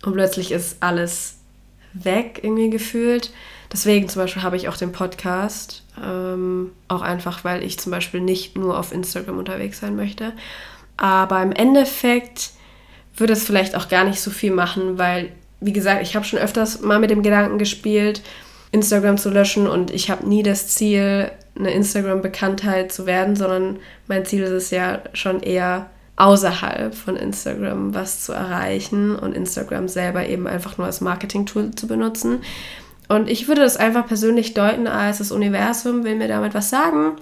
und plötzlich ist alles weg irgendwie gefühlt. Deswegen zum Beispiel habe ich auch den Podcast, ähm, auch einfach, weil ich zum Beispiel nicht nur auf Instagram unterwegs sein möchte. Aber im Endeffekt würde es vielleicht auch gar nicht so viel machen, weil, wie gesagt, ich habe schon öfters mal mit dem Gedanken gespielt, Instagram zu löschen und ich habe nie das Ziel, eine Instagram-Bekanntheit zu werden, sondern mein Ziel ist es ja schon eher außerhalb von Instagram was zu erreichen und Instagram selber eben einfach nur als Marketing-Tool zu benutzen. Und ich würde das einfach persönlich deuten als das Universum will mir damit was sagen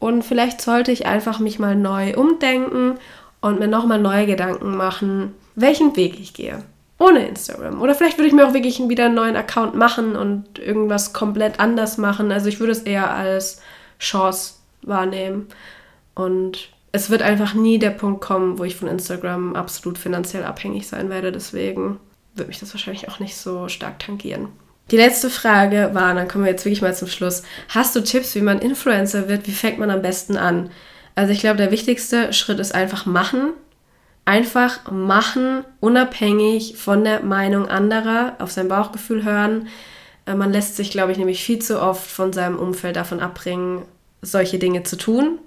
und vielleicht sollte ich einfach mich mal neu umdenken und mir nochmal neue Gedanken machen, welchen Weg ich gehe. Ohne Instagram. Oder vielleicht würde ich mir auch wirklich wieder einen neuen Account machen und irgendwas komplett anders machen. Also ich würde es eher als Chance wahrnehmen. Und es wird einfach nie der Punkt kommen, wo ich von Instagram absolut finanziell abhängig sein werde. Deswegen wird mich das wahrscheinlich auch nicht so stark tangieren. Die letzte Frage war, dann kommen wir jetzt wirklich mal zum Schluss. Hast du Tipps, wie man Influencer wird? Wie fängt man am besten an? Also ich glaube, der wichtigste Schritt ist einfach machen. Einfach machen, unabhängig von der Meinung anderer, auf sein Bauchgefühl hören. Äh, man lässt sich, glaube ich, nämlich viel zu oft von seinem Umfeld davon abbringen, solche Dinge zu tun.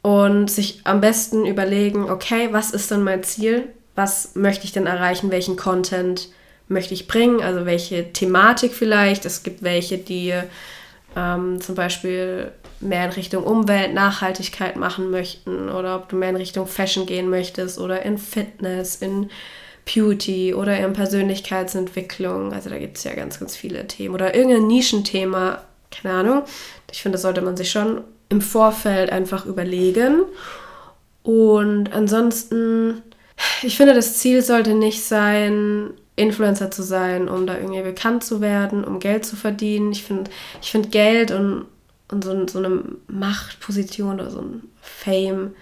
Und sich am besten überlegen, okay, was ist denn mein Ziel? Was möchte ich denn erreichen? Welchen Content möchte ich bringen? Also welche Thematik vielleicht? Es gibt welche, die ähm, zum Beispiel mehr in Richtung Umwelt, Nachhaltigkeit machen möchten oder ob du mehr in Richtung Fashion gehen möchtest oder in Fitness, in Beauty oder in Persönlichkeitsentwicklung. Also da gibt es ja ganz, ganz viele Themen oder irgendein Nischenthema, keine Ahnung. Ich finde, das sollte man sich schon im Vorfeld einfach überlegen. Und ansonsten, ich finde, das Ziel sollte nicht sein, Influencer zu sein, um da irgendwie bekannt zu werden, um Geld zu verdienen. Ich finde ich find Geld und, und so, so eine Machtposition oder so ein Fame,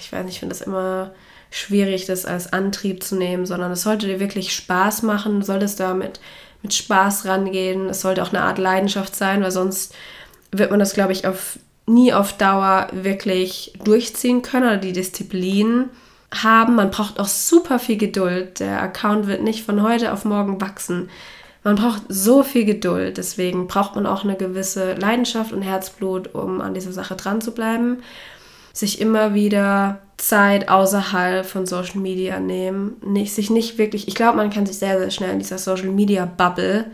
ich weiß nicht, ich finde das immer schwierig, das als Antrieb zu nehmen, sondern es sollte dir wirklich Spaß machen, du solltest da mit, mit Spaß rangehen. Es sollte auch eine Art Leidenschaft sein, weil sonst wird man das, glaube ich, auf, nie auf Dauer wirklich durchziehen können oder die Disziplin haben. Man braucht auch super viel Geduld. Der Account wird nicht von heute auf morgen wachsen. Man braucht so viel Geduld. Deswegen braucht man auch eine gewisse Leidenschaft und Herzblut, um an dieser Sache dran zu bleiben. Sich immer wieder Zeit außerhalb von Social Media nehmen. Nicht, sich nicht wirklich, ich glaube, man kann sich sehr, sehr schnell in dieser Social Media Bubble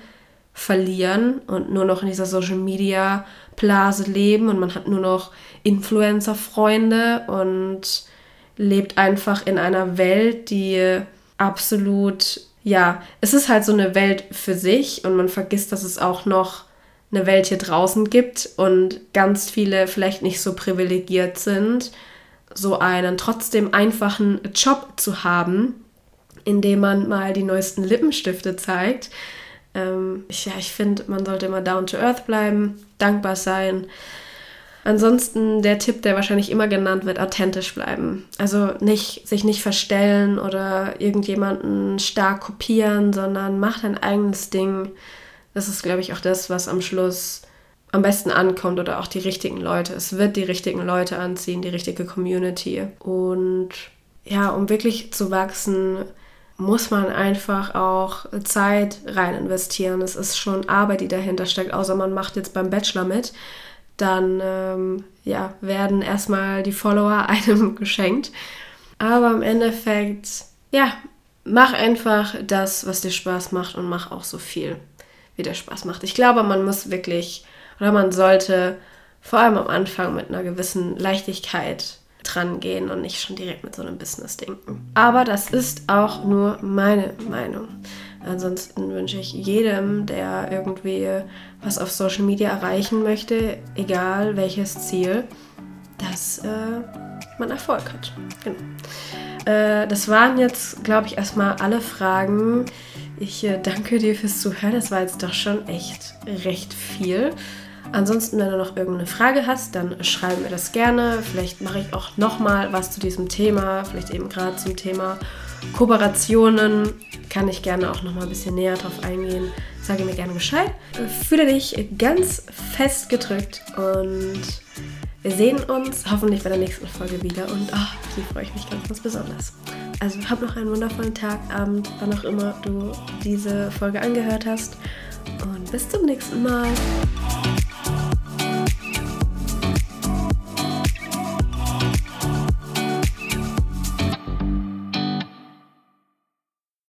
verlieren und nur noch in dieser Social Media Blase leben und man hat nur noch Influencer-Freunde und lebt einfach in einer Welt, die absolut, ja, es ist halt so eine Welt für sich und man vergisst, dass es auch noch eine Welt hier draußen gibt und ganz viele vielleicht nicht so privilegiert sind, so einen trotzdem einfachen Job zu haben, in dem man mal die neuesten Lippenstifte zeigt. Ähm, ich, ja, ich finde, man sollte immer down to earth bleiben, dankbar sein Ansonsten der Tipp, der wahrscheinlich immer genannt wird, authentisch bleiben. Also nicht, sich nicht verstellen oder irgendjemanden stark kopieren, sondern mach dein eigenes Ding. Das ist, glaube ich, auch das, was am Schluss am besten ankommt oder auch die richtigen Leute. Es wird die richtigen Leute anziehen, die richtige Community. Und ja, um wirklich zu wachsen, muss man einfach auch Zeit rein investieren. Es ist schon Arbeit, die dahinter steckt, außer man macht jetzt beim Bachelor mit dann ähm, ja, werden erstmal die Follower einem geschenkt. Aber im Endeffekt, ja, mach einfach das, was dir Spaß macht und mach auch so viel, wie dir Spaß macht. Ich glaube, man muss wirklich oder man sollte vor allem am Anfang mit einer gewissen Leichtigkeit dran gehen und nicht schon direkt mit so einem Business denken. Aber das ist auch nur meine Meinung. Ansonsten wünsche ich jedem, der irgendwie was auf Social Media erreichen möchte, egal welches Ziel, dass äh, man Erfolg hat. Genau. Äh, das waren jetzt, glaube ich, erstmal alle Fragen. Ich äh, danke dir fürs Zuhören. Das war jetzt doch schon echt recht viel. Ansonsten, wenn du noch irgendeine Frage hast, dann schreib mir das gerne. Vielleicht mache ich auch nochmal was zu diesem Thema, vielleicht eben gerade zum Thema Kooperationen kann ich gerne auch noch mal ein bisschen näher drauf eingehen. Sage mir gerne Bescheid. Fühle dich ganz fest gedrückt und wir sehen uns hoffentlich bei der nächsten Folge wieder und oh, die freue ich mich ganz, ganz besonders. Also hab noch einen wundervollen Tag, Abend, wann auch immer du diese Folge angehört hast und bis zum nächsten Mal.